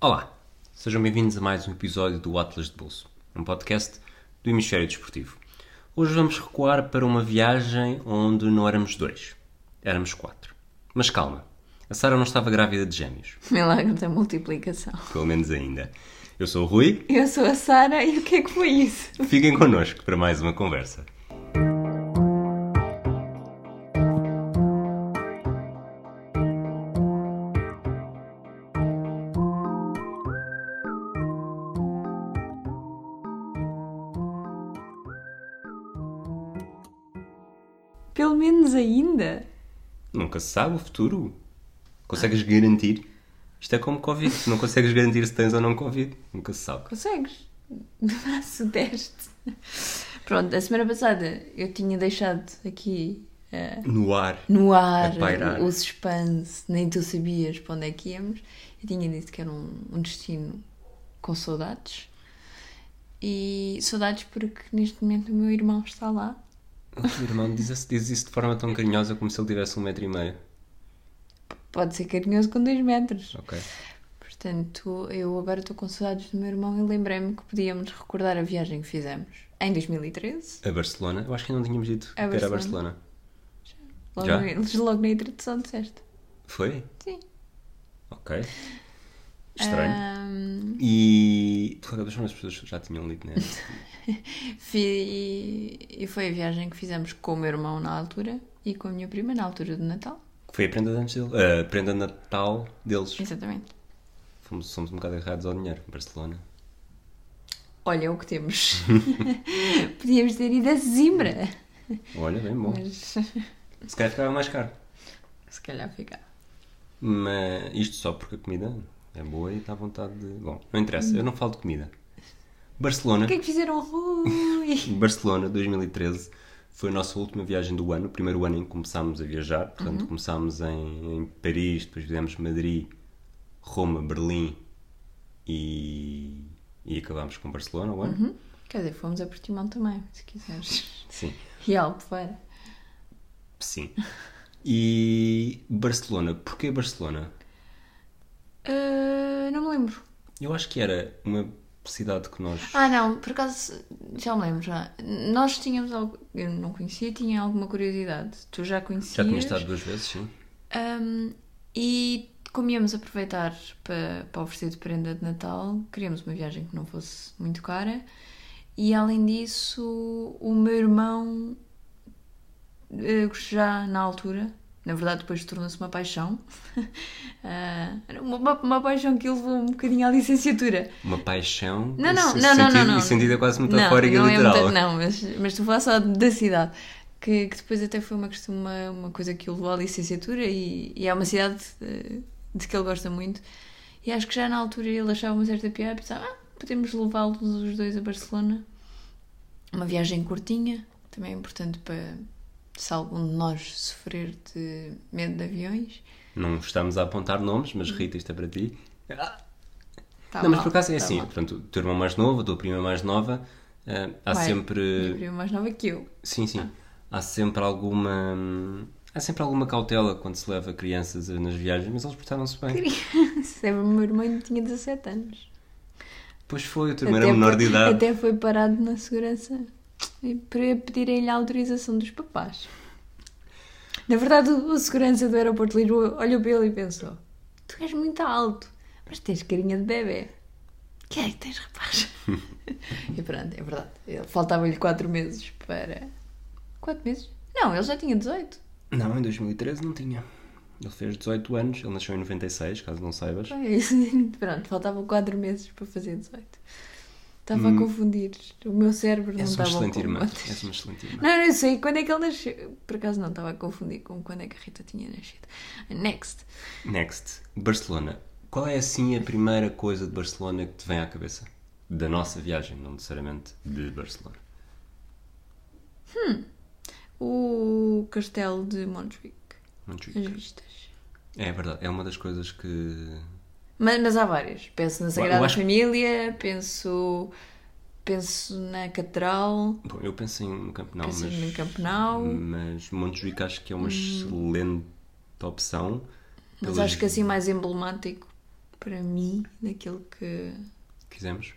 Olá, sejam bem-vindos a mais um episódio do Atlas de Bolso, um podcast do Hemisfério Desportivo. Hoje vamos recuar para uma viagem onde não éramos dois, éramos quatro. Mas calma, a Sara não estava grávida de gêmeos, Milagre da multiplicação. pelo menos ainda. Eu sou o Rui, Eu sou a Sara e o que é que foi isso? fiquem connosco para mais uma conversa. Nunca se sabe o futuro. Consegues garantir? Isto é como Covid, tu não consegues garantir se tens ou não Covid, nunca se sabe. Consegues? Faço o teste. Pronto, a semana passada eu tinha deixado aqui eh, No ar. no ar pairar. o suspense, nem tu sabias para onde é que íamos. Eu tinha dito que era um, um destino com saudades. E saudades porque neste momento o meu irmão está lá. O teu irmão diz, diz isso de forma tão carinhosa como se ele tivesse um metro e meio. Pode ser carinhoso com dois metros. Ok. Portanto, eu agora estou com saudades do meu irmão e lembrei-me que podíamos recordar a viagem que fizemos em 2013. A Barcelona? Eu acho que ainda não tínhamos dito A que era a Barcelona. Barcelona. Logo, Já? logo na introdução disseste. Foi? Sim. Ok. Estranho. Ahm, E. De qualquer das formas, as pessoas já tinham lido, né? fi- e foi a viagem que fizemos com o meu irmão na altura e com a minha prima na altura do Natal. Foi a prenda de antes dele. A prenda de Natal deles. Exatamente. Fomos, somos um bocado errados ao dinheiro. Barcelona. Olha o que temos. Podíamos ter ido a Zimbra. Olha, bem bom. Mas Se calhar ficava mais caro. se calhar fica. Mas isto só porque a comida é boa e está à vontade de. Bom, não interessa, eu não falo de comida. Barcelona. O que é que fizeram, Rui? Barcelona 2013 foi a nossa última viagem do ano, o primeiro ano em que começámos a viajar. Portanto, começámos em, em Paris, depois fizemos Madrid, Roma, Berlim e, e acabámos com Barcelona o ano. Quer dizer, fomos a Portimão também, se quiseres. Sim, E Albufeira. sim. E Barcelona, porquê Barcelona? Ah, não me lembro. Eu acho que era uma cidade que nós. Ah, não, por acaso, já me lembro, já. Nós tínhamos algo, eu não conhecia, tinha alguma curiosidade. Tu já conhecias. Já tinha estado duas vezes, sim. Ahm, e como íamos aproveitar para, para oferecer de prenda de Natal, queríamos uma viagem que não fosse muito cara. E além disso, o meu irmão, eh, já na altura, na verdade depois tornou-se uma paixão, Ah, uma, uma, paixão que levou um bocadinho à licenciatura. Uma paixão. Não, não, não, não, sentido, não, não. E sentido é quase metafórico não e é literal. muita- não, mas, mas estou a falar só da cidade. Que, que depois até foi uma, questão, uma, uma coisa que o levou à licenciatura e, e é uma cidade eh, de que ele gosta muito. E acho que já na altura ele achava uma certa piada e pensava, ah, podemos levá-los os dois a Barcelona. Uma viagem curtinha, também é importante para se algum de nós sofrer de medo de aviões. Não estamos a apontar nomes, mas Rita, isto é para ti. Tá não, mas mal, por acaso é tá assim, mal. portanto, o teu irmão mais novo, a tua prima mais nova, eh, há Vai, Minha sempre. prima mais nova que eu. Sim, sim. Há sempre alguma. Há sempre alguma cautela quando se leva crianças nas viagens, mas eles portaram-se bem. Criança, o meu irmão tinha 17 anos. Pois foi, o teu irmão era menor de idade. até foi parado na segurança para pedirem-lhe a autorização dos papás. Na verdade, o, segurança do aeroporto de Lisboa olhou para ele e pensou: Tu és muito alto, mas tens carinha de bebê. Que é que tens, rapaz? e pronto, é verdade. Faltavam-lhe 4 meses para. 4 meses? Não, ele já tinha 18. Não, em 2013 não tinha. Ele fez 18 anos, ele nasceu em 96, caso não saibas. É isso. Pronto, faltavam 4 meses para fazer 18. Estava a confundir. O meu cérebro não Hum. Estava irmã. contas. És uma excelente irmã. Não, não sei quando é que ele nasceu. Por acaso não estava a confundir com quando é que a Rita tinha nascido. Next. Next, Barcelona. Qual é assim a primeira coisa de Barcelona que te vem à cabeça? Da nossa viagem, não necessariamente de Barcelona. O castelo de Montjuic. Montjuic. As vistas. É verdade, é uma das coisas que. Mas, mas há várias. Penso na Sagrada acho Família, penso, penso na Catedral, Bom, eu penso em Campenau, penso mas. no Campenau. Mas Montjuic acho que é uma excelente opção. Mas acho que assim mais emblemático para mim, daquilo que. Quisemos.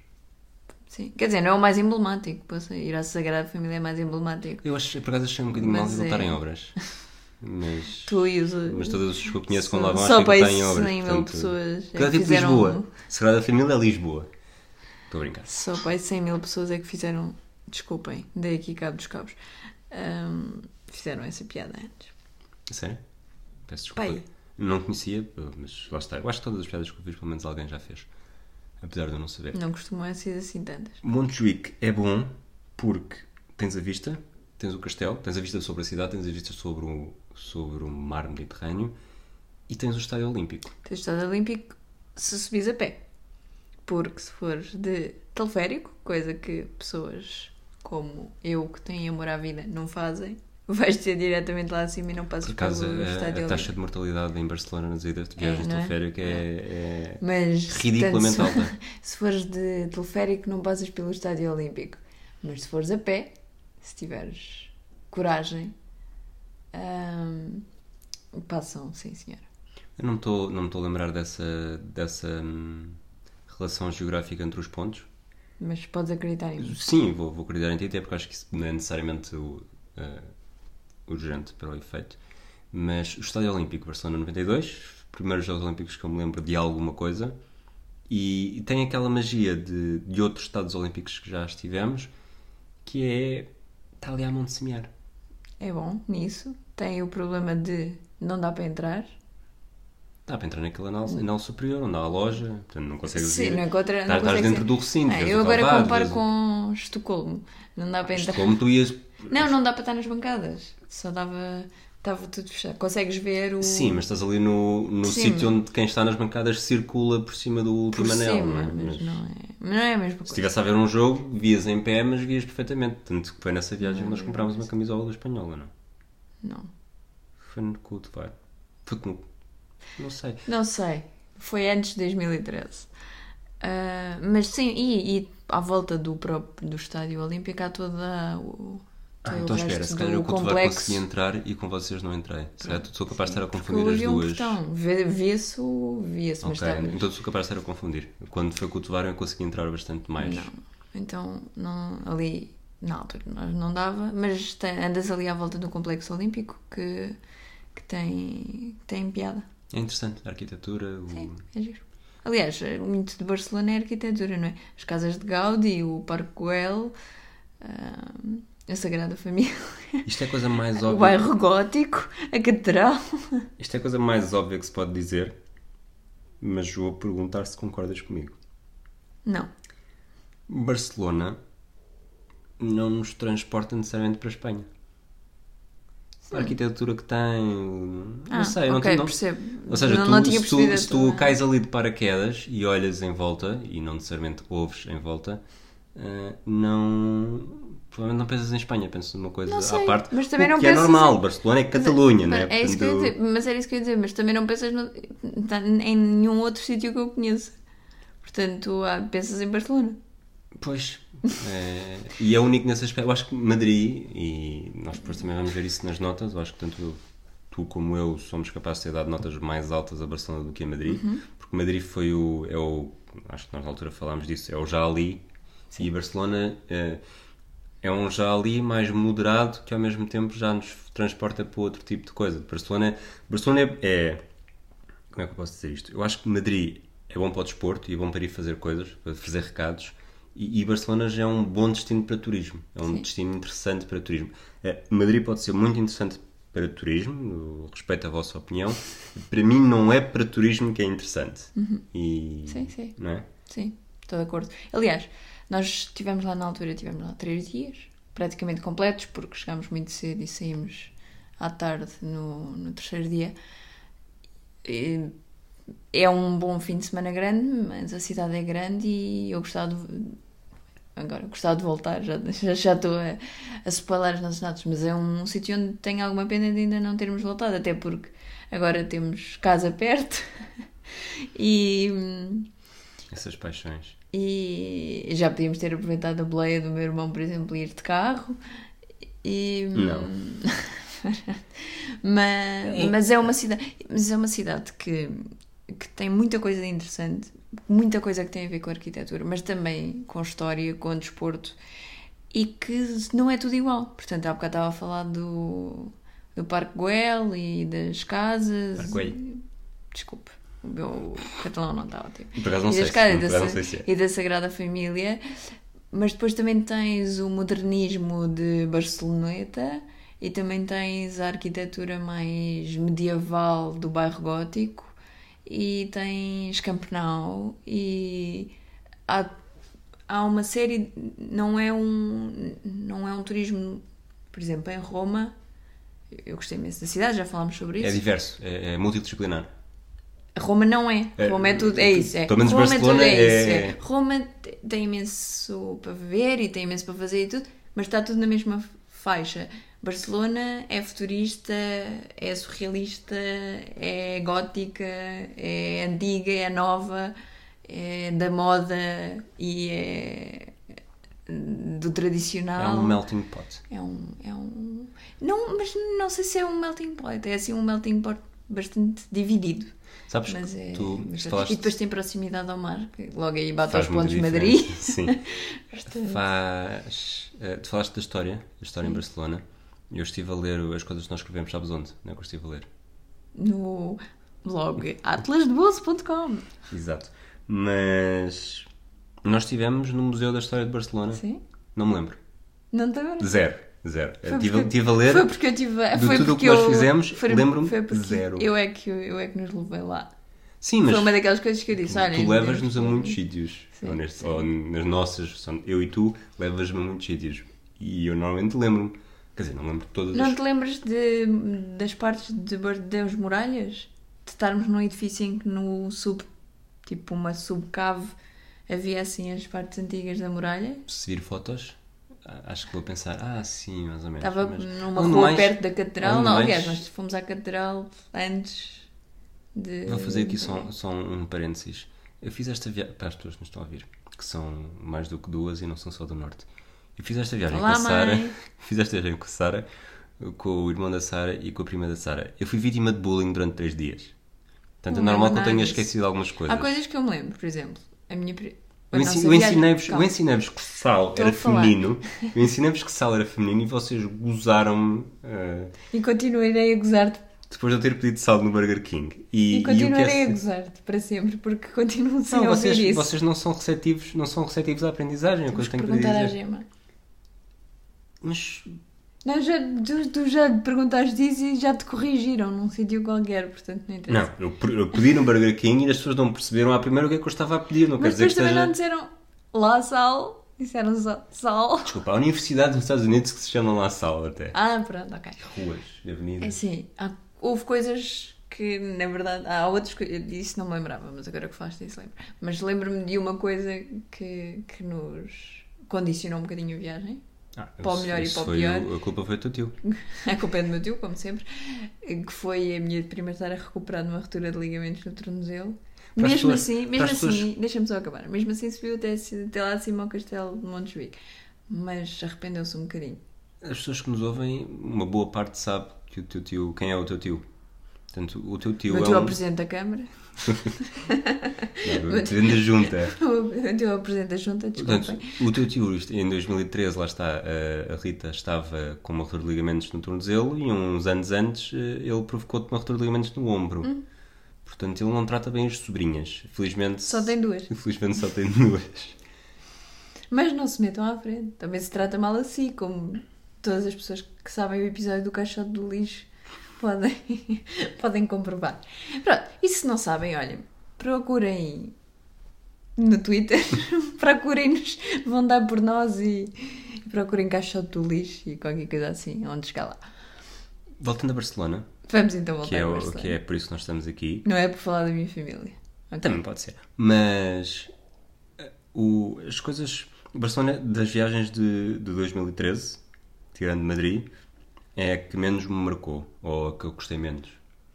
Sim. Quer dizer, não é o mais emblemático. Posso ir à Sagrada Família é mais emblemático. Eu acho, por acaso achei um bocadinho mal Mas de voltar é- em obras. Mas, Tu e os. mas todas as que eu conheço quando lá vão Só acham que em obras. 100 mil pessoas é que Cada tipo fizeram- Lisboa. Sagrada Família é Lisboa. Estou a brincar. Só para aí 100 mil pessoas é que fizeram. Desculpem, dei aqui cabo dos cabos. Ahm, fizeram essa piada antes. Sério? Peço desculpa. Pai. Não conhecia, mas lá está. Eu acho que todas as piadas que eu fiz, pelo menos alguém já fez. Apesar de eu não saber. Não costumam ser assim tantas. Montjuic é bom porque tens a vista, tens o castelo, tens a vista sobre a cidade, tens a vista sobre o, sobre o mar Mediterrâneo e tens o Estádio Olímpico. Tens o Estado Olímpico se subis a pé. Porque se fores de teleférico, coisa que pessoas como eu que têm amor à vida não fazem, vais ter diretamente lá acima e não passas Por acaso, pelo a, Estádio a Olímpico. taxa de mortalidade em Barcelona nas idas de viagens é? teleférico é, é Mas ridiculamente portanto, alta. Se, se fores de teleférico, não passas pelo Estádio Olímpico. Mas se fores a pé, se tiveres coragem, ahm, passam, sim senhora. Eu não me estou não me a lembrar dessa, dessa hum, relação geográfica entre os pontos. Mas podes acreditar em mim. Sim, vou, vou acreditar em ti, até porque acho que isso não é necessariamente o, eh, urgente para o efeito. Mas o Estádio Olímpico, Barcelona 92, primeiros Jogos Olímpicos que eu me lembro de alguma coisa, e, e tem aquela magia de, de outros Estados Olímpicos que já estivemos, que é. está ali à mão de semear. É bom nisso. Tem o problema de não dá para entrar. Dá para entrar naquele anel, anel superior, onde há a loja, portanto não consegues Sim, ir. não encontra, não Estás, dentro ser. do recinto. Ah, eu agora comparo com Estocolmo. Não dá para entrar. Como tu ias. Não, não dá para estar nas bancadas. Só dava. Estava tudo fechado. Consegues ver o. Sim, mas estás ali no, no sítio onde quem está nas bancadas circula por cima do por último anel. cima, não é? mas não é, não é a mesma Se coisa. estivesse a ver um jogo, vias em pé, mas vias perfeitamente. Tanto que foi nessa viagem que nós comprámos uma camisola da espanhola, não? Não. Foi no culto, vai. Foi com. Não sei. Não sei. Foi antes de 2013. Ah, mas sim, e, e à volta do próprio do Estádio Olímpico há toda o, Ah, então espera, se calhar vai complexo. conseguir entrar e com vocês não entrei. Tu sou capaz de estar a confundir as um duas. Vê- Vê-se, via-se, mas estavas- então sou capaz de estar a confundir. Quando foi cultivar eu consegui entrar bastante mais. Não. Então, não, ali, na altura, não dava, mas andas ali à volta do Complexo Olímpico que, que tem, tem piada. É interessante, a arquitetura, o... Sim, é giro. Aliás, muito de Barcelona é arquitetura, não é? As casas de Gaudí, o Parque Güell, ah, a Sagrada Família, Isto é a coisa mais o óbvia. bairro gótico, a Catedral. Isto é a coisa mais óbvia que se pode dizer, mas vou perguntar se concordas comigo. Não. Barcelona não nos transporta necessariamente para a Espanha. A arquitetura que tem. Não Ah, sei, não ok, tem. Não, percebo. ou seja, não, tu, não se, tu, se tu cais ali de paraquedas e olhas em volta, e não necessariamente ouves em volta, eh, não. Provavelmente não pensas em Espanha, pensas numa coisa Não à parte. mas também o não que é normal, em- Barcelona é Catalunha, Mas né? É isso que eu ia Portanto, dizer, mas era isso que eu ia dizer, mas também não pensas no- em nenhum outro sítio que eu conheça. Portanto, ah, pensas em Barcelona. Pois. é, e é único nesse aspecto. Eu acho que Madrid, e nós depois também vamos ver isso nas notas, eu acho que tanto eu- tu como eu somos capazes de ter dado notas mais altas a Barcelona do que a Madrid, porque Madrid foi o. É o acho que nós na altura falámos disso, é o já ali, e Barcelona é, é um já ali mais moderado que ao mesmo tempo já nos transporta para outro tipo de coisa. Barcelona, Barcelona é, é como é que eu posso dizer isto? Eu acho que Madrid é bom para o desporto e é bom para ir fazer coisas, para fazer recados. E, e Barcelona já é um bom destino para turismo. É um Sim. destino interessante para turismo. Eh, Madrid pode ser muito interessante para turismo, respeito a vossa opinião. Para mim, não é para turismo que é interessante. E, Uhum. Sim, sim. Não é? Sim, estou de acordo. Aliás, nós estivemos lá na altura, tivemos lá três dias, praticamente completos, porque chegámos muito cedo e saímos à tarde no, no terceiro dia. E é um bom fim de semana grande, mas a cidade é grande e eu gostava de. Agora, gostava de voltar, já, já, já estou a, a spoiler as nossas notas, mas é um sítio onde tenho alguma pena de ainda não termos voltado, até porque agora temos casa perto e. hum, Essas paixões. E já podíamos ter aproveitado a boleia do meu irmão, por exemplo, e ir de carro. E, Não. mas, mas é uma cidade, mas é uma cidade que que tem muita coisa interessante, muita coisa que tem a ver com arquitetura, mas também com história, com desporto e que não é tudo igual. Portanto, há bocado estava a falar do, do Parque Güell e das casas. Parque Güell. Desculpe, o meu catalão não está ótimo. Por acaso não e sei das se- da, não sei se é. e da Sagrada Família, mas depois também tens o modernismo de Barceloneta e também tens a arquitetura mais medieval do bairro gótico e tens Campenau e há, há uma série não é um não é um turismo por exemplo em Roma eu gostei imenso da cidade já falámos sobre É isso diverso, é, é multidisciplinar. Roma não é. É, Roma é tudo, é isso. É. pelo menos Roma Barcelona é tudo, é, é- isso. É. Roma te- tem imenso para ver e tem imenso para fazer e tudo, mas está tudo na mesma faixa. Barcelona é futurista, é surrealista, é gótica, é antiga, é nova, é da moda e é do É tradicional. um melting pot. É um, é um. Não, mas não sei se é um melting pot. É assim um melting pot bastante dividido. Sabes Mas que é. tu mas- falaste E depois tem proximidade ao mar, que logo aí bate faz aos pontos de Madrid. Sim. Faz. eh, tu falaste da história, da história em Sim. Barcelona. E eu estive a ler as coisas que nós escrevemos, sabes onde? Não é que eu estive a ler. no blog atlasdebolso.com. Exato. Mas nós estivemos no Museu da História de Barcelona. Sim? Não me lembro. Não te lembras? Zero. Zero. Foi Estive porque- estive a ler. Foi porque eu tive. de foi tudo o que nós fizemos, lembro-me zero. Eu é, que, eu é que nos levei lá. Sim, mas Foi uma daquelas coisas que eu disse: olha. tu levas-nos a muitos sítios. Sim, ou, neste- ou nas nossas, eu e tu, levas-me a muitos sítios. E eu normalmente lembro-me. Quer dizer, não lembro de todas Não as te lembras de, das partes de das muralhas? De estarmos num edifício em que no sub, tipo uma subcave, havia assim as partes antigas da muralha? Se vir fotos, a- acho que vou pensar, ah, sim, mais ou menos. Estava mas- numa onde rua mais- perto da catedral. Não, mais- aliás, nós fomos à catedral antes de. Vou fazer aqui só, só um parênteses. Eu fiz esta viagem, para as pessoas que nos estão a ouvir, que são mais do que duas e não são só do Norte. Eu fiz esta viagem Olá, com a Sara, fiz esta viagem com a Sara, com o irmão da Sara e com a prima da Sara. Eu fui vítima de bullying durante três dias. Portanto, é Não normal lembro que eu tenha esquecido algumas coisas. Há coisas que eu me lembro, por exemplo, a minha. Eu, ensi- eu ensinei-vos que sal Estou era feminino. Eu ensinei-vos que sal era feminino e vocês gozaram-me eh, E continuarei a gozar-te. depois de eu ter pedido sal no Burger King. E, E, e que continuarei é- a gozar-te para sempre, porque continuo sem Não, vocês, isso. vocês não são receptivos, não são receptivos à aprendizagem, é o que eu Temos que perguntar à. Gema. Mas Não, já, tu, tu já perguntaste isso e já te corrigiram num sítio qualquer, portanto não interessa. não, eu, eu pedi no Burger King e as pessoas não perceberam à primeira o que é que eu estava a pedir, não quer Mas dizer depois que também esteja... não disseram lá sal, disseram só sal. Desculpa, há universidades nos Estados Unidos que se chamam lá sal até. Ah, pronto, ok. Ruas, É avenidas. assim, há- houve coisas que na verdade há outras coisas, isso não me lembrava, mas agora que falaste disso lembro. Mas lembro-me de uma coisa que, que nos condicionou um bocadinho a viagem. Ah, para o melhor e para o pior. A culpa foi do teu tio. A culpa é do meu tio, como sempre, que foi a minha prima estar a recuperar de uma ruptura de ligamentos no tornozelo. Para mesmo pessoas- assim, mesmo assim, deixa-me só acabar. Mesmo assim subiu até, até lá acima ao castelo de Montjuic. Mas arrependeu-se um bocadinho. As pessoas que nos ouvem, uma boa parte sabe que o teu tio, quem é o teu tio. Portanto, o teu tio o meu é tio é um... presidente da Câmara. Não, o presidente da junta. O tio é o presidente da junta, Portanto, desculpem. o teu tio, em 2013, lá está, a, a Rita estava com uma ruptura de ligamentos no tornozelo e uns anos antes eh, ele provocou-te uma ruptura de ligamentos no ombro. Hum. Portanto, ele não trata bem as sobrinhas. Felizmente... Só tem duas. Infelizmente só tem duas. Mas não se metam à frente. Também se trata mal assim, como todas as pessoas que sabem o episódio do caixote do lixo podem, podem comprovar. Pronto, e se não sabem, olhem, procurem no Twitter, procurem-nos, vão dar por nós e, e procurem caixote do lixo e qualquer coisa assim, onde chegar lá. Voltando a Barcelona, Vamos então voltar que é, a Barcelona. que é por isso que nós estamos aqui, Não é por falar da minha família. Ok. Também pode ser. Mas eh, o, as coisas. Barcelona, das viagens de, de 2013, tirando Madrid, é a que menos me marcou. Ou a que eu gostei menos.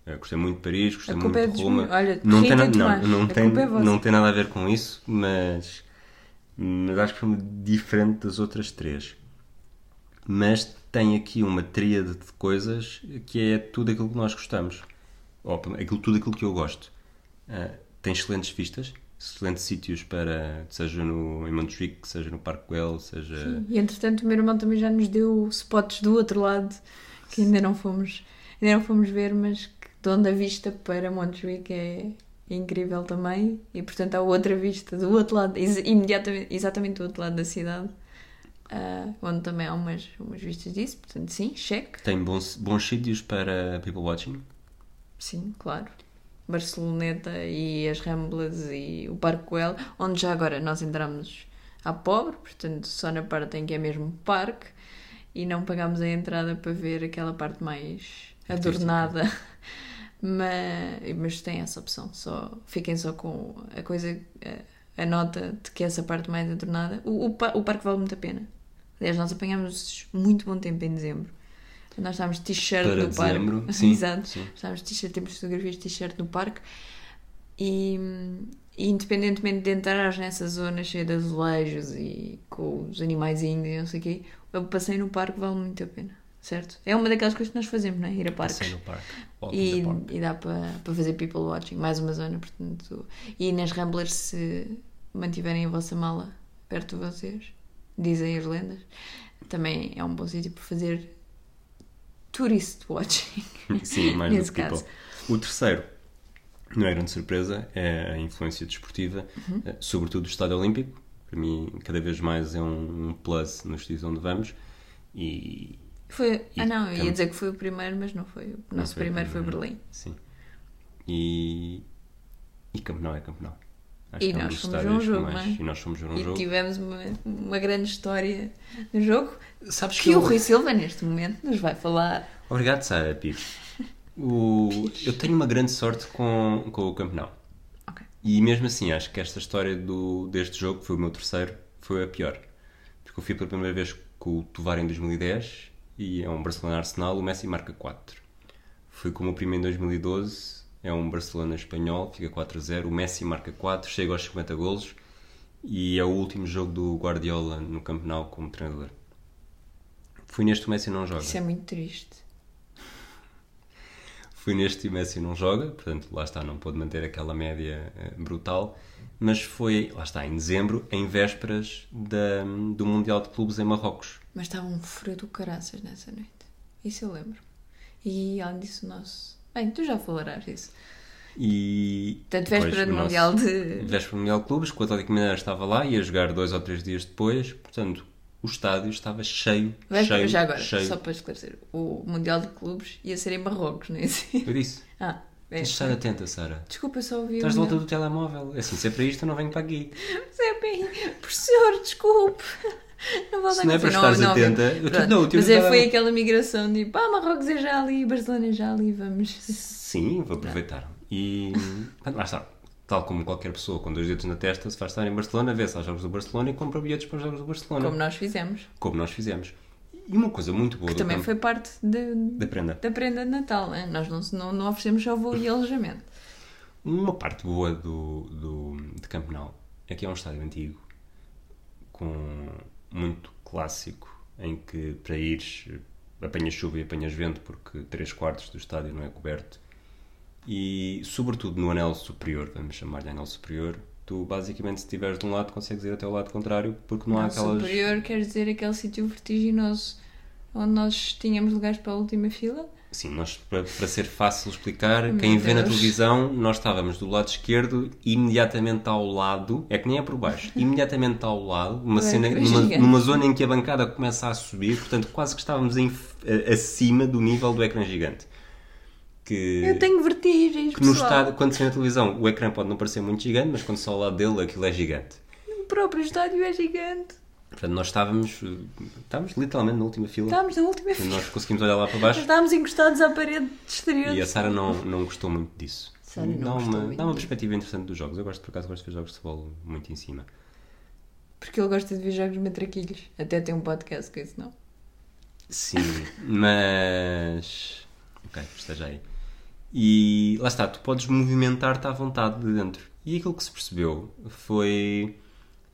Eu gostei muito de Paris, gostei muito é de Roma. olha, não, tem, na- não, não, tem, é não tem nada a ver com isso, mas, mas acho que foi diferente das outras três. Mas tem aqui uma tríade de coisas que é tudo aquilo que nós gostamos. Ou aquilo, tudo aquilo que eu gosto. Uh, tem excelentes vistas, excelentes sítios para, seja no, em Montjuic, seja no Parque Güell, seja... Sim. E entretanto o meu irmão também já nos deu spots do outro lado, que ainda não fomos, ainda não fomos ver, mas que de onde a vista para Montjuic é, é incrível também. E portanto há outra vista do outro lado, imediatamente, exatamente do outro lado da cidade. Uh, onde também há umas, umas vistas disso, portanto, sim, cheque. Tem bons, bons sítios para people watching? Sim, claro. Barceloneta e as Ramblas e o Parque Güell, onde já agora nós entramos à pobre, portanto só na parte em que é mesmo parque e não pagámos a entrada para ver aquela parte mais adornada. mas, mas tem essa opção, só fiquem só com a coisa, a, a nota de que essa parte mais adornada. O, o, o parque vale muito a pena. Aliás, nós apanhámos muito bom tempo em dezembro. Nós estávamos t-shirt no dezembro, parque. Sim, Exato. Sim. Estávamos de t-shirt, temos fotografias de t-shirt no parque. E, e, independentemente de entrar nessa zona cheia de azulejos e com os animaizinhos e não sei o quê, o passeio no parque vale muito a pena, certo? É uma daquelas coisas que nós fazemos, não é? Ir a parques. Passeio no parque. E, e, dá para, para fazer people watching, mais uma zona, portanto. E nas Ramblers, se mantiverem a vossa mala perto de vocês, dizem as lendas, também é um bom sítio para fazer tourist watching. Sim, mais do que. O terceiro, não é grande surpresa, é a influência desportiva, uhum. Eh, sobretudo do Estádio Olímpico. Para mim, cada vez mais é um, um plus nos sítios onde vamos. E, foi, e ah, não, eu ia dizer que foi o primeiro, mas não foi. O nosso foi primeiro foi Berlim. Sim. E, e Camp Nou é Camp Nou. Acho e é nós fomos um jogo, mais, E nós fomos um e jogo. tivemos uma, uma grande história no jogo Sabes que, que eu... o Rui Silva, neste momento, nos vai falar. Obrigado, Sara Pires. O... Eu tenho uma grande sorte com, com o Camp Nou. Okay. E mesmo assim, acho que esta história do, deste jogo, que foi o meu terceiro, foi a pior. Porque eu fui pela primeira vez com o Tovar em 2010 e é um Barcelona-Arsenal, o Messi marca 4. Fui com o primeiro em 2012 é um Barcelona espanhol, fica 4-0, o Messi marca 4, chega aos 50 golos e é o último jogo do Guardiola no Camp Nou como treinador. Fui neste o Messi não joga. Isso é muito triste. Fui neste e o Messi não joga, portanto, lá está, não pôde manter aquela média uh, brutal, mas foi, lá está, em dezembro, em vésperas da, do Mundial de Clubes em Marrocos. Mas estava um frio do caraças nessa noite. Isso eu lembro. E além disso, o nosso Bem, tu já falarás disso. E. Portanto, véspera do Mundial de. Véspera do Mundial de Clubes, que o Atlético Mineiro estava lá, ia jogar dois ou três dias depois, portanto, o estádio estava cheio. Véspera, cheio já agora, cheio. só para esclarecer, o Mundial de Clubes ia ser em Marrocos, não é assim? Eu disse. Ah. É, Tens de estar atenta, Sara. Desculpa, só ouvi. Estás de volta do telemóvel. É assim, se é para isto, eu não venho para aqui. Se é bem. Professor, desculpe. Não vale Se não é para estares atenta, eu não, Mas é, foi aquela migração de pá, Marrocos é já ali, Barcelona é já ali, vamos. Sim, vou aproveitar. E lá está. Tal como qualquer pessoa com dois dedos na testa, se faz estar em Barcelona, vê-se aos Jogos do Barcelona e compra bilhetes para os Jogos do Barcelona. Como nós fizemos. Como nós fizemos. E uma coisa muito boa. Que também campo, foi parte de, da prenda. Da prenda de Natal. Né? Nós não, não, não oferecemos só voo e alojamento. Uma parte boa do, do, de Camp Nou é que é um estádio antigo com muito clássico em que para ires apanhas chuva e apanhas vento porque 3 quartos do estádio não é coberto e sobretudo no anel superior, vamos chamar-lhe anel superior, tu basicamente se estiveres de um lado consegues ir até o lado contrário porque não, não há aquelas... superior quer dizer aquele sítio vertiginoso onde nós tínhamos lugares para a última fila? Sim, nós, para, para ser fácil explicar, Meu quem vê na televisão, nós estávamos do lado esquerdo, imediatamente ao lado, é que nem é por baixo, imediatamente ao lado, uma cena, numa, numa, zona em que a bancada começa a subir, portanto, quase que estávamos em, acima do nível do ecrã gigante. Que, Eu tenho vertigens. Que no estádio, quando se vê na televisão, o ecrã pode não parecer muito gigante, mas quando se ao lado dele, aquilo é gigante. O próprio estádio é gigante. Portanto, nós estávamos, estávamos literalmente na última fila. Estávamos na última fila. Nós conseguimos olhar lá para baixo. estávamos encostados à parede exterior. E a Sara não, não gostou muito disso. Sara não dá, uma, dá uma perspectiva interessante dos jogos. Eu gosto, por acaso, gosto de ver jogos de futebol muito em cima. Porque ele gosta de ver jogos matraquilhos. Até tem um podcast com isso, não? Sim, mas. Ok, esteja aí. E lá está, tu podes movimentar-te à vontade de dentro. E aquilo que se percebeu foi.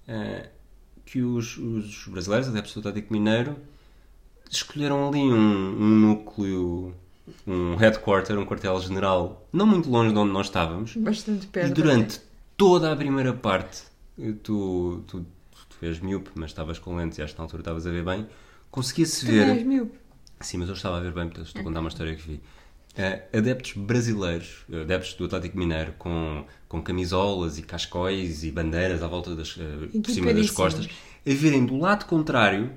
Uh, que os, os brasileiros, adeptos do Atlético Mineiro, escolheram ali um, um núcleo um headquarter, um quartel-general, não muito longe de onde nós estávamos. Bastante perto. E durante toda a primeira parte, tu, tu, tu és miúpe, mas estavas com lentes e na altura estavas a ver bem, conseguia-se Tu ver. não és miúpe. Sim, mas eu estava a ver bem, portanto estou a contar uma história que vi. Eh, adeptos brasileiros, adeptos do Atlético Mineiro, com, com camisolas e cascóis e bandeiras à volta das, eh, por cima das costas, a virem do lado contrário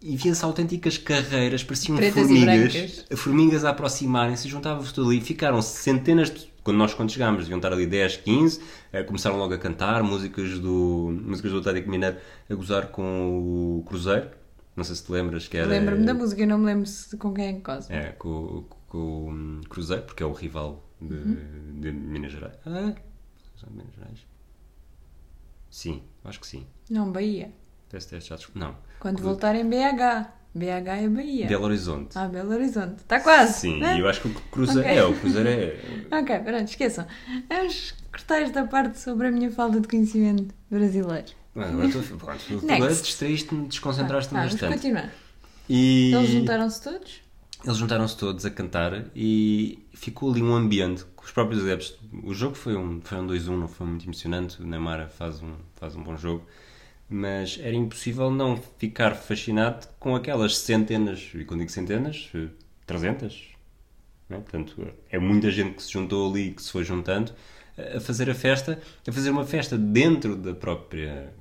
e via-se autênticas carreiras, pareciam Pretas formigas, formigas a aproximarem-se, juntavam-se tudo ali, ficaram centenas de. Quando nós quando chegámos, deviam estar ali 10, 15, eh, começaram logo a cantar músicas do, músicas do Atlético Mineiro a gozar com o Cruzeiro. Não sei se te lembras que era. Lembro-me da música, eu não me lembro se- com quem é que Cosme. É, com, com o hum, Cruzeiro, porque é o rival de, Uhum. de Minas Gerais. Ah, Minas Gerais? Sim, acho que sim. Não, Bahia. Teste, teste, já desculpa. Não. Quando Cru- voltar em BH. BH é Bahia. Belo Horizonte. Ah, Belo Horizonte. Está quase. Sim, né? eu acho que o Cruzeiro. Ok. É, o Cruzeiro é. Ok, pronto, esqueçam. Vamos cortar esta parte sobre a minha falta de conhecimento brasileiro. Agora estou. Pronto, tu distraíste-me, desconcentraste-me Ah, vamos bastante. continuar. E Eles juntaram-se todos? Eles juntaram-se todos a cantar e ficou ali um ambiente com os próprios adeptos. O jogo foi um, foi um 2-1, não foi muito emocionante. O Neymar faz um, faz um bom jogo, mas era impossível não ficar fascinado com aquelas centenas, e quando digo centenas, eh, 300. não é? Portanto, é muita gente que se juntou ali, que se foi juntando a fazer a festa, a fazer uma festa dentro da própria,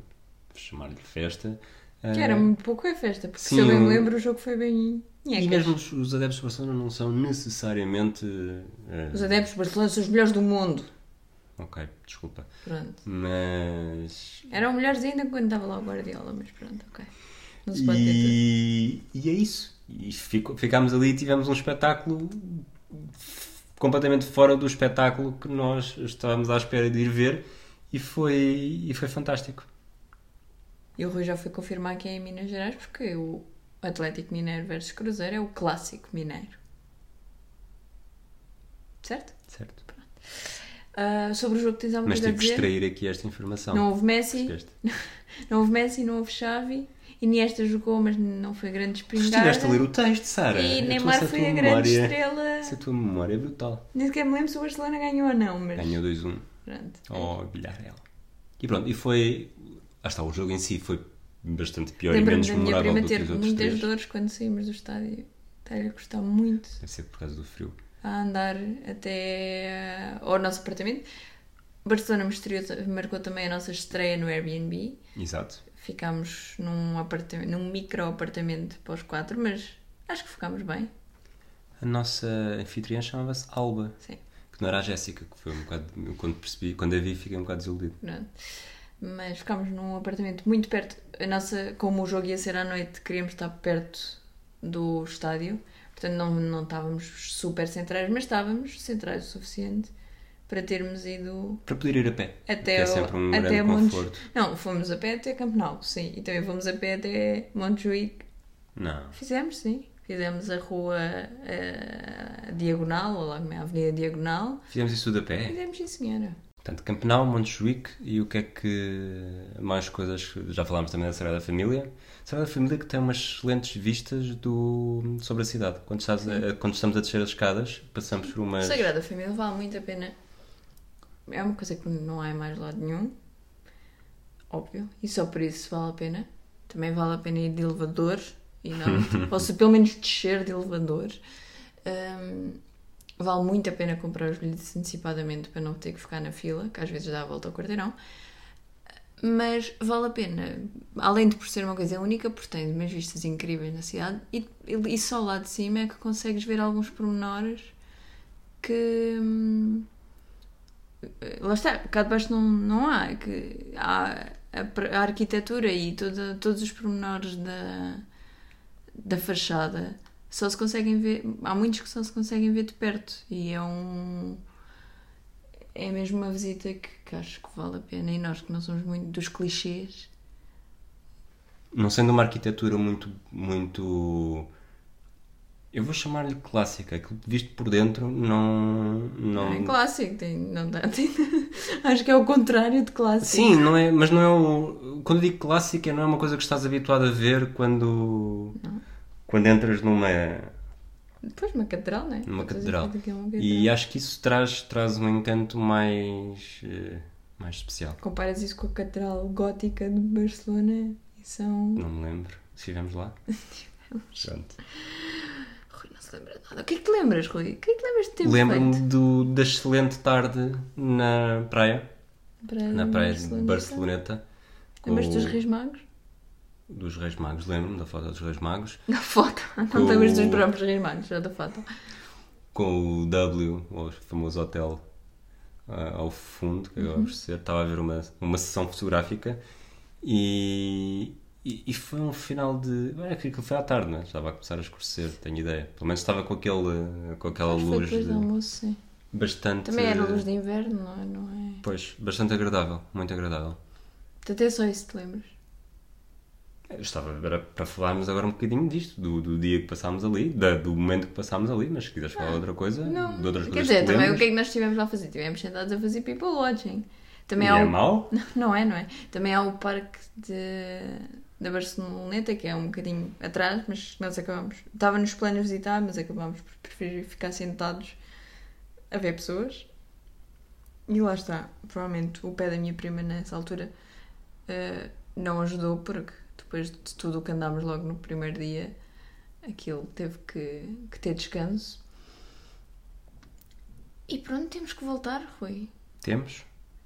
chamar-lhe festa. Que eh, era muito pouco a festa, porque Sim, se eu bem me lembro, o jogo foi bem. E nhecas. mesmo os, os adeptos de Barcelona não são necessariamente. eh, Os adeptos brasileiros são os melhores do mundo. Ok, desculpa. Pronto. Mas. Eram melhores ainda quando estava lá o Guardiola, mas pronto, ok. Não se pode ter tudo. E, e é isso. E fico- ficámos ali e tivemos um espetáculo completamente fora do espetáculo que nós estávamos à espera de ir ver e foi, e foi fantástico. E o Rui já foi confirmar que é em Minas Gerais, porque o Atlético Mineiro versus Cruzeiro é o clássico mineiro. Certo? Certo. Ah, sobre o jogo tens alguma Mas coisa a tive que dizer? extrair aqui esta informação. Não houve Messi, não houve Messi, não houve Xavi. Iniesta jogou, mas não foi grande espingarda. estiveste a ler o texto, Sara. E A Neymar foi tua a grande memória- estrela. Essa tua memória é brutal. Nem sequer me lembro se o Barcelona ganhou ou não, mas Ganhou 2-1 pronto. ao Villarreal. E pronto, e foi. Lá está, o jogo em si foi bastante pior e menos memorável do que os outros muitas três. dores quando saímos do estádio. Está-lhe a custar muito Deve ser por causa do frio. a andar até ao nosso apartamento. Barcelona misterioso marcou também a nossa estreia no Airbnb. Exato. Ficámos num, apartamento, num micro apartamento para os quatro, mas acho que ficámos bem. A nossa anfitriã chamava-se Alba, Sim, que não era a Jéssica, que foi um bocado. Quando percebi, quando a vi, fiquei um bocado desiludido. pronto. Mas ficámos num apartamento muito perto. A nossa, como o jogo ia ser à noite, queríamos estar perto do estádio. Portanto, não, não estávamos super centrais, mas estávamos centrais o suficiente para termos ido Para poder ir a pé. até, é sempre um até Montes... conforto. Não, fomos a pé até Camp Nou, sim. E também fomos a pé até Montjuic. Não. Fizemos, sim. Fizemos a rua eh, Diagonal, ou lá como é a Avenida Diagonal. Fizemos isso tudo a pé. Fizemos, sim, senhora. Portanto, Campenau, Montjuic e o que é que. Mais coisas. Já falámos também da Sagrada Família. Sagrada Família que tem umas excelentes vistas do, sobre a cidade. Quando, estás a- quando estamos a descer as escadas, passamos por umas. Sagrada Família vale muito a pena. É uma coisa que não há em mais lado nenhum. Óbvio. E só por isso vale a pena. Também vale a pena ir de elevador. E não. ou se pelo menos descer de elevador. Hum, vale muito a pena comprar os bilhetes antecipadamente para não ter que ficar na fila, que às vezes dá a volta ao quarteirão. Mas vale a pena, além de por ser uma coisa única, porque tem umas vistas incríveis na cidade e, e só lá de cima é que consegues ver alguns pormenores que hum, lá está, cá de baixo não, não há, que há a, a arquitetura e toda, todos os pormenores da, da fachada só se conseguem ver, há muitos que só se conseguem ver de perto e é um é mesmo uma visita que, que acho que vale a pena e nós que não somos muito dos clichês Não sendo uma arquitetura muito. muito eu vou chamar-lhe clássica. Aquilo visto por dentro não. não... é clássico tem, não dá, tem- acho que é o contrário de clássico Sim, não é, mas não é o. Quando eu digo clássica, não é uma coisa que estás habituado a ver quando. Quando entras numa. Depois uma catedral, não é? numa catedral. catedral. E acho que isso traz, traz um encanto mais, eh, mais especial. Comparas isso com a catedral gótica de Barcelona e são. Não me lembro. Estivemos lá? Pronto. Rui, não se lembra de nada. O que é que te lembras, Rui? O que é que te lembras de ter Lembro-me da excelente tarde na praia, Para na praia de Barceloneta? Barceloneta. com Lembras dos Reis Magos? Dos Reis Magos, lembro-me da foto dos Reis Magos. Da foto. Não lembras dos próprios Reis Magos, só da foto. com o W, o famoso hotel ah, ao fundo, que eu Uhum. oferecer. Estava a ver uma, uma sessão fotográfica e, e, e foi um final de. É, aquilo foi à tarde, não é? Estava a começar a escurecer, tenho ideia. Pelo menos estava com, aquele, com aquela Acho que foi luz depois de- do almoço, sim. bastante. Também era luz de inverno, não é? Não é? Pois, bastante agradável, muito agradável. Até só isso te lembras. Eu estava era para falarmos agora um bocadinho disto, do, do dia que passámos ali, da- do momento que passámos ali, mas se quiseres falar de outra coisa, Não. de outras Quer coisas dizer, que também o que é que nós estivemos lá a fazer? Estivemos sentados a fazer people watching. Também e é o... mau? Não é, não é? Também há o parque de... da Barceloneta, que é um bocadinho atrás, mas nós acabamos. Estava nos planos visitar, mas acabámos por preferir ficar sentados a ver pessoas. E lá está. Provavelmente o pé da minha prima nessa altura eh, não ajudou, porque depois de tudo o que andámos logo no primeiro dia, aquilo teve que, que ter descanso. E pronto, temos que voltar, Rui. Temos?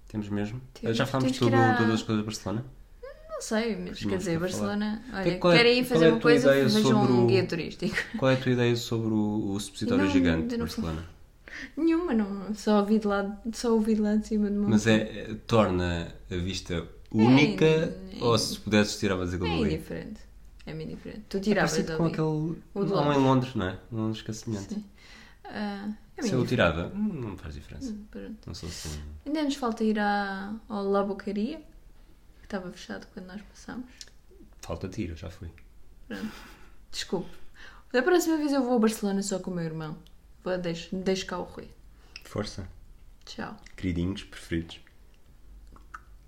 Temos mesmo? Temos. Já falámos que tudo, à- todas as coisas de Barcelona? Não sei, mas quer dizer, falar. Barcelona. Que- Olha, qual é- querem ir fazer é a uma coisa, vejam um guia turístico. Qual é a tua ideia sobre o, o supositório Não, gigante de Barcelona? Nenhuma, não. Só ouvi de lá, só ouvi de lá de cima de uma. Mas é- torna a vista única É, ou se pudesses tiravas aquilo É ali? indiferente. É muito diferente. Tu É tiravas parecido ali. com aquele. O de Londres. em Londres, não é? Londres que é semelhante. Sim. Ah, é Se eu tirava, hum, não faz diferença. diferente. Pronto. Não sou assim. Ainda nos falta ir à, ao La Bocaria, que estava fechado quando nós passámos. Falta tiro, já fui. Desculpe. Da próxima vez eu vou a Barcelona só com o meu irmão. Vou, deixo, deixo cá o Rui. Força. Tchau. Queridinhos preferidos.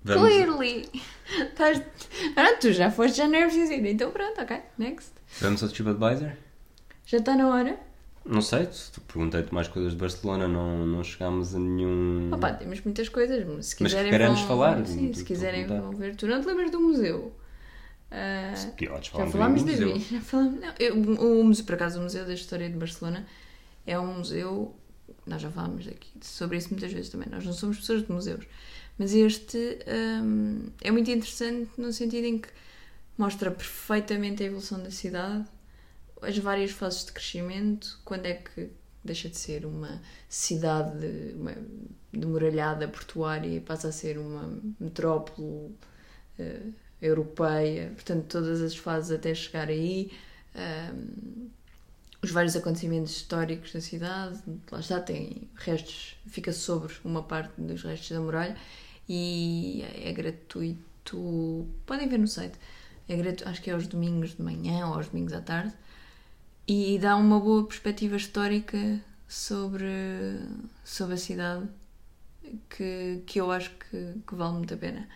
Vamos, Clearly! Estás... Ah, tu já foste, já não é preciso ir. Então pronto, ok. Next. vamos ao TripAdvisor? Já está na hora? Não sei, perguntei-te mais coisas de Barcelona, não, não chegámos a nenhum. Opa, temos muitas coisas, mas se Mas quiserem queremos vão... falar, Sim, se quiserem vão ver. Tu não te lembras do museu? Podes já falámos de mim. Já falamos... Não, eu- o museu, por acaso, o Museu da História de Barcelona é um museu... Nós já falámos aqui sobre isso muitas vezes também. Nós não somos pessoas de museus. Mas este hum, é muito interessante no sentido em que mostra perfeitamente a evolução da cidade, as várias fases de crescimento, quando é que deixa de ser uma cidade de- uma, demoralhada, portuária, e passa a ser uma metrópole eh, europeia, portanto, todas as fases até chegar aí, hum, os vários acontecimentos históricos da cidade, lá está, tem restos, fica sobre uma parte dos restos da muralha e é gratuito, podem ver no site, é gratuito, acho que é aos domingos de manhã ou aos domingos à tarde e dá uma boa perspectiva histórica sobre, sobre a cidade que, que eu acho que, que vale muito a pena.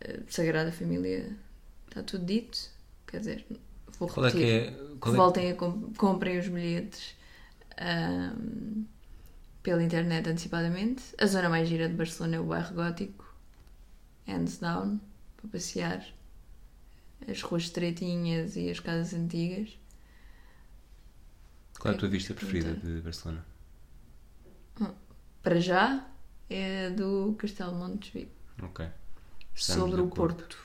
A Sagrada Família está tudo dito, quer dizer, vou Qual é que é. que é, voltem a com- comprem os bilhetes ahm, pela internet antecipadamente. A zona mais gira de Barcelona é o bairro gótico, hands down, para passear. As ruas estreitinhas e as casas antigas. qual é a tua vista preferida de Barcelona? Para já é do Castelo Monte de Vigo, Ok. Estamos sobre o acordo. Porto.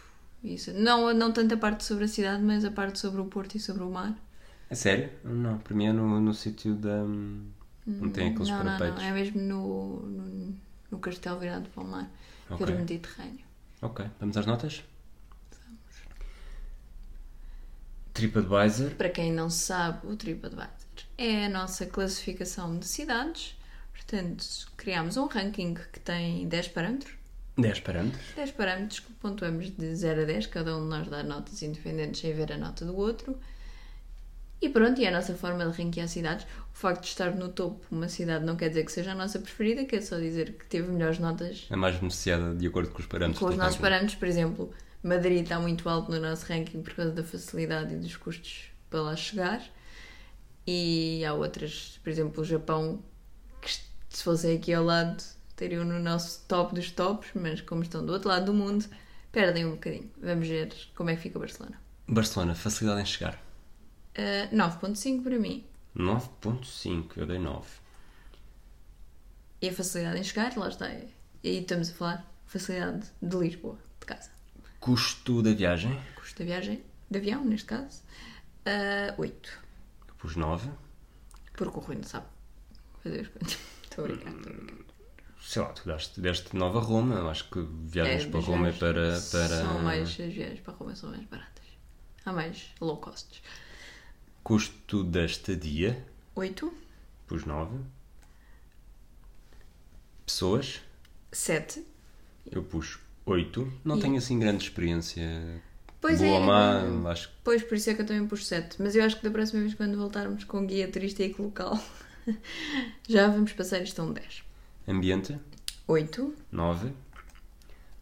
Isso. Não, não tanto a parte sobre a cidade, mas a parte sobre o Porto e sobre o mar. É sério? Não, para mim é no, no sítio da. Não tem aqueles não, não, parapeitos. não, é mesmo no, no, no castelo virado para o mar, Ok. ver o Mediterrâneo. Ok, vamos às notas? TripAdvisor. Para quem não sabe, o TripAdvisor é a nossa classificação de cidades. Portanto, criámos um ranking que tem 10 parâmetros. 10 parâmetros. 10 parâmetros que pontuamos de 0 a 10, cada um de nós dá notas independentes sem ver a nota do outro. E pronto, e é a nossa forma de ranquear cidades. O facto de estar no topo uma cidade não quer dizer que seja a nossa preferida, quer só dizer que teve melhores notas A mais beneficiada de acordo com os parâmetros. com os nossos ranking. parâmetros. Por exemplo, Madrid está muito alto no nosso ranking por causa da facilidade e dos custos para lá chegar. E há outras, por exemplo, o Japão, que se fossem aqui ao lado, teriam no nosso top dos tops, mas como estão do outro lado do mundo, perdem um bocadinho. Vamos ver como é que fica Barcelona. Barcelona, facilidade em chegar. Uh, 9.5 para mim. 9.5, eu dei 9. E a facilidade em chegar, lá está. E aí estamos a falar facilidade de Lisboa, de casa. Custo da viagem? Custo da viagem, de avião, neste caso, uh, 8. Eu pus 9. Porque o Rui não sabe fazer as contas. Estou a brincar, estou a brincar. Sei lá, tu deste, deste 9 a Roma, eu acho que viagens É, para Roma é viagens para. para... São mais, as viagens para Roma são mais baratas. Há mais low costs. Custo da estadia, 8, pus 9. Pessoas, 7. eu pus 8. Não E- tenho assim grande experiência. Pois Boa é. má, acho Pois, por isso é que eu também pus 7. Mas eu acho que da próxima vez, quando voltarmos com guia turístico local, já vamos passar isto a um 10. Ambiente, 8. 9.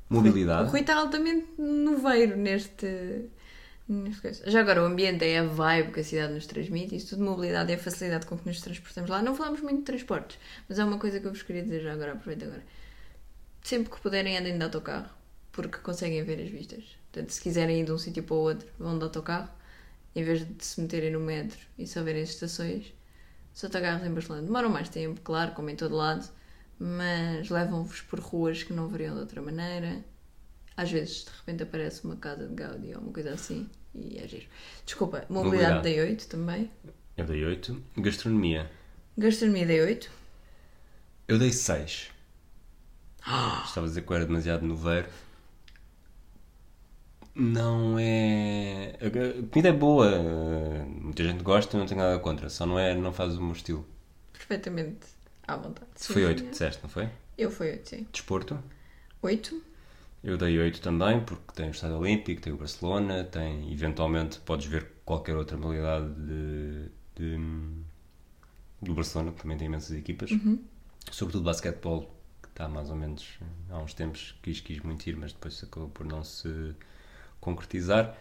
O Mobilidade, Rui está altamente noveiro neste. Já agora, o ambiente é a vibe que a cidade nos transmite. Isso tudo, mobilidade é a facilidade com que nos transportamos lá. Não falamos muito de transportes, mas há uma coisa que eu vos queria dizer já agora, aproveito agora. Sempre que puderem, andem de autocarro, porque conseguem ver as vistas. Portanto, se quiserem ir de um sítio para o outro, vão de autocarro, em vez de se meterem no metro e só verem as estações. Os autocarros em Barcelona demoram mais tempo, claro, como em todo lado, mas levam-vos por ruas que não veriam de outra maneira. Às vezes, de repente, aparece uma casa de Gaudi ou uma coisa assim e é giro. Desculpa, mobilidade dei 8 também. eu dei 8. Gastronomia, Gastronomia dei 8. eu dei 6. Estava a dizer que eu era demasiado noveiro. Não é. A comida é boa, muita gente gosta, eu não tenho nada contra, só não é, não faz o meu estilo. Perfeitamente à vontade. Se foi Sim, 8 que disseste, não foi? Eu fui 8, sim. Desporto, 8. eu dei 8 também, porque tem o Estádio Olímpico, tem o Barcelona, tem, eventualmente podes ver qualquer outra modalidade de, de- do Barcelona, que também tem imensas equipas. Sobretudo basquetebol, que está mais ou menos há uns tempos quis, quis muito ir, mas depois acabou por não se concretizar.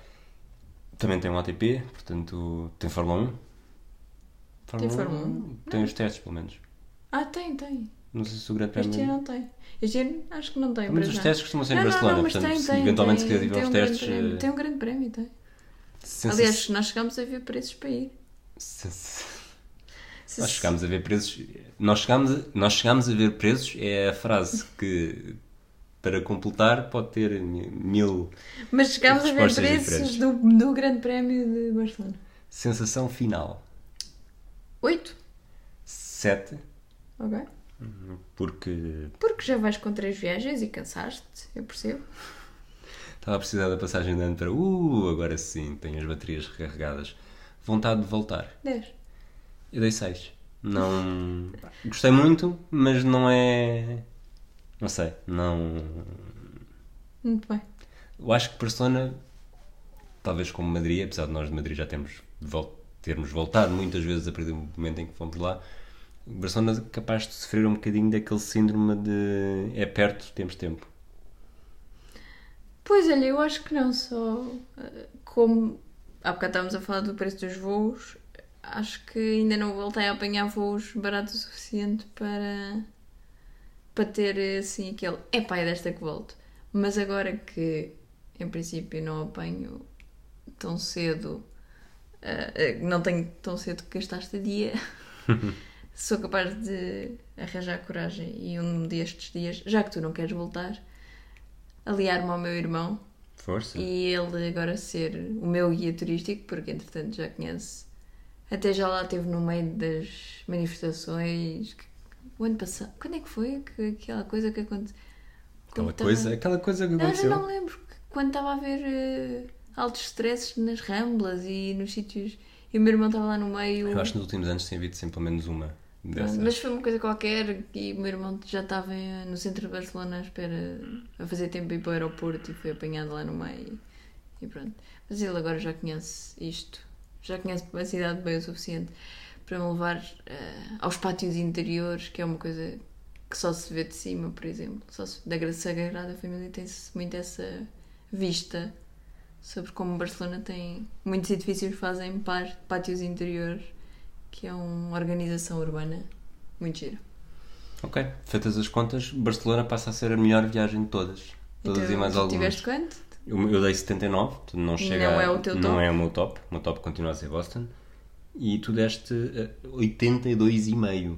Também tem um ATP, portanto tem Fórmula 1. Tem Fórmula 1? Tem os testes, pelo menos. Ah, tem, tem. Não sei se o Grande Este Prémio. ano não tem. Este ano acho que não tem. Para os testes costumam ser em Barcelona, mas portanto, tem, se tem, eventualmente se quiser ir aos um testes. Prémio, eh, tem um grande prémio, tem. sensa- Aliás, nós chegámos a ver preços para ir. sensa- Nós chegámos a ver preços. Nós chegámos a, nós chegámos a ver preços é a frase que, para completar, pode ter mi- mil. Mas chegámos a ver preços do, do Grande Prémio de Barcelona. Sensação final. 8? 7, Ok. porque Porque já vais com três viagens e cansaste, eu percebo. estava a precisar da passagem de ano para. Uh, agora sim, tenho as baterias recarregadas. Vontade de voltar. 10. Eu dei 6. Não. Gostei muito, mas não é. Não sei, não. Muito bem. Eu acho que Barcelona, talvez como Madrid, apesar de nós de Madrid já temos termos voltado muitas vezes a partir do momento em que fomos lá, Barcelona é capaz de sofrer um bocadinho daquele síndrome de é perto, temos tempo. Pois olha, eu acho que não só. eh, Como há bocado estávamos a falar do preço dos voos, acho que ainda não voltei a apanhar voos baratos o suficiente para. para ter assim aquele. Epá, é desta que volto. Mas agora que em princípio não apanho tão cedo. eh, eh, não tenho tão cedo que gastar estadia. Sou capaz de arranjar coragem e um destes dias, já que tu não queres voltar, aliar-me ao meu irmão Força. e ele agora ser o meu guia turístico, porque entretanto já conhece. Até já lá esteve no meio das manifestações. O ano passado. Quando é que foi? Que, aquela coisa que aconteceu? Aquela coisa, aquela coisa que aconteceu. não, não me lembro. Quando estava a haver eh, altos stresses nas ramblas e nos sítios. E o meu irmão estava lá no meio. Eu acho que nos últimos anos tem havido sempre pelo menos uma dessas. Mas foi uma coisa qualquer e o meu irmão já estava no centro de Barcelona à espera a fazer tempo para ir para o aeroporto e foi apanhado lá no meio e pronto. Mas ele agora já conhece isto, já conhece a cidade bem o suficiente para me levar eh, aos pátios interiores, que é uma coisa que só se vê de cima, por exemplo. Só se, da Gra- Sagrada Família tem-se muito essa vista sobre como Barcelona tem muitos edifícios fazem pátios interiores que é uma organização urbana muito gira. Ok, feitas as contas, Barcelona passa a ser a melhor viagem de todas. Todas Então, e mais algumas. Tiveste quanto? Eu, eu dei 79, portanto não chega Não é o teu não top? é o meu top. O meu top continua a ser Boston. E tu deste eh, 82,5.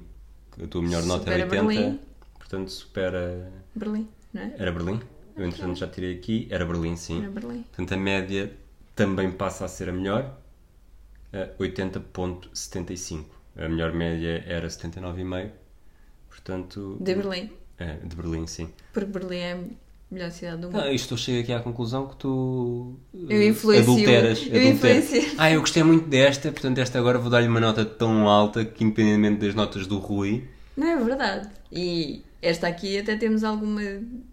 A tua melhor nota era Supera 80. Berlim. Portanto, supera. Berlim, não é? Era Berlim? Eu entretanto já tirei aqui. Era Berlim, sim. Era Berlim. Portanto, a média também passa a ser a melhor. Eh, 80,75. A melhor média era 79,5. Portanto. De Berlim. É, de Berlim, sim. Porque Berlim é a melhor cidade do mundo. Ah, isto eu chego aqui à conclusão que tu Eu eh, influencio- adulteras. eu adulteras. influencio. Ah, eu gostei muito desta, portanto esta agora vou dar-lhe uma nota tão alta que independentemente das notas do Rui, Não é verdade. E esta aqui até temos alguma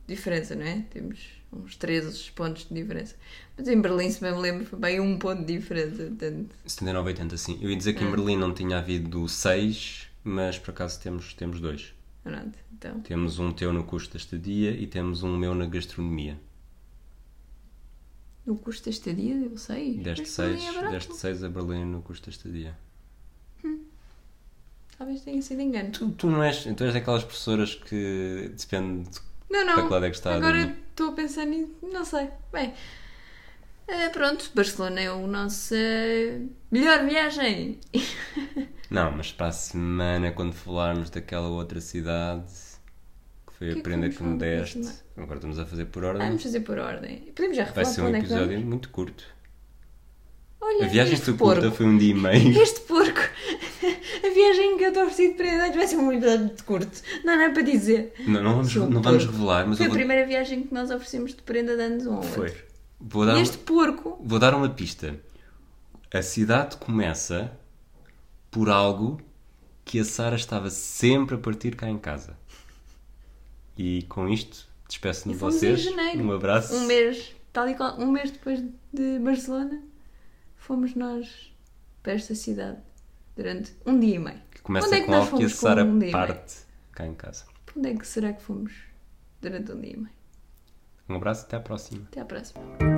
diferença, não é? Temos uns 13 pontos de diferença. Mas em Berlim, se bem me lembro, foi bem um ponto de diferença. Portanto, 79, 80 sim. Eu ia dizer que Hum. em Berlim não tinha havido 6, mas por acaso temos, temos dois. pronto. Então, Temos um teu no custo da estadia e temos um meu na gastronomia. o custo da estadia, eu sei. Deste Mas Berlim 6 é deste 6 a Berlim no custo da estadia. Talvez tenha sido engano. Tu, tu não és, tu és daquelas professoras que depende de Não, para não. que lado é que está Agora estou a pensar nisso. Não sei. Bem, eh, pronto. Barcelona é a nossa melhor viagem. Não, mas para a semana, quando falarmos daquela outra cidade, que foi Que é a que que me deste, agora estamos a fazer por ordem, Vamos fazer por ordem. Podemos já vai ser para um é que episódio vamos? muito curto. Olha, A viagem foi curta, foi um dia e meio. Este porco. A viagem que eu estou a oferecer de prenda vai ser um de curto. Não, não é para dizer. Não, não vamos, Sou não vamos revelar, mas Foi a vou, primeira viagem que nós oferecemos de prenda de anos um ao outro. foi. Vou dar, E este porco. vou dar uma pista. A cidade começa por algo que a Sara estava sempre a partir cá em casa. E com isto, despeço-me de vocês. Um abraço. Um mês, tal e qual, um mês depois de Barcelona, fomos nós para esta cidade durante um dia e meio. Que começa Onde é que com nós que a fomos com um dia meio? parte cá em casa. Onde é que será que fomos durante um dia e meio? Um abraço, até à próxima. Até à próxima.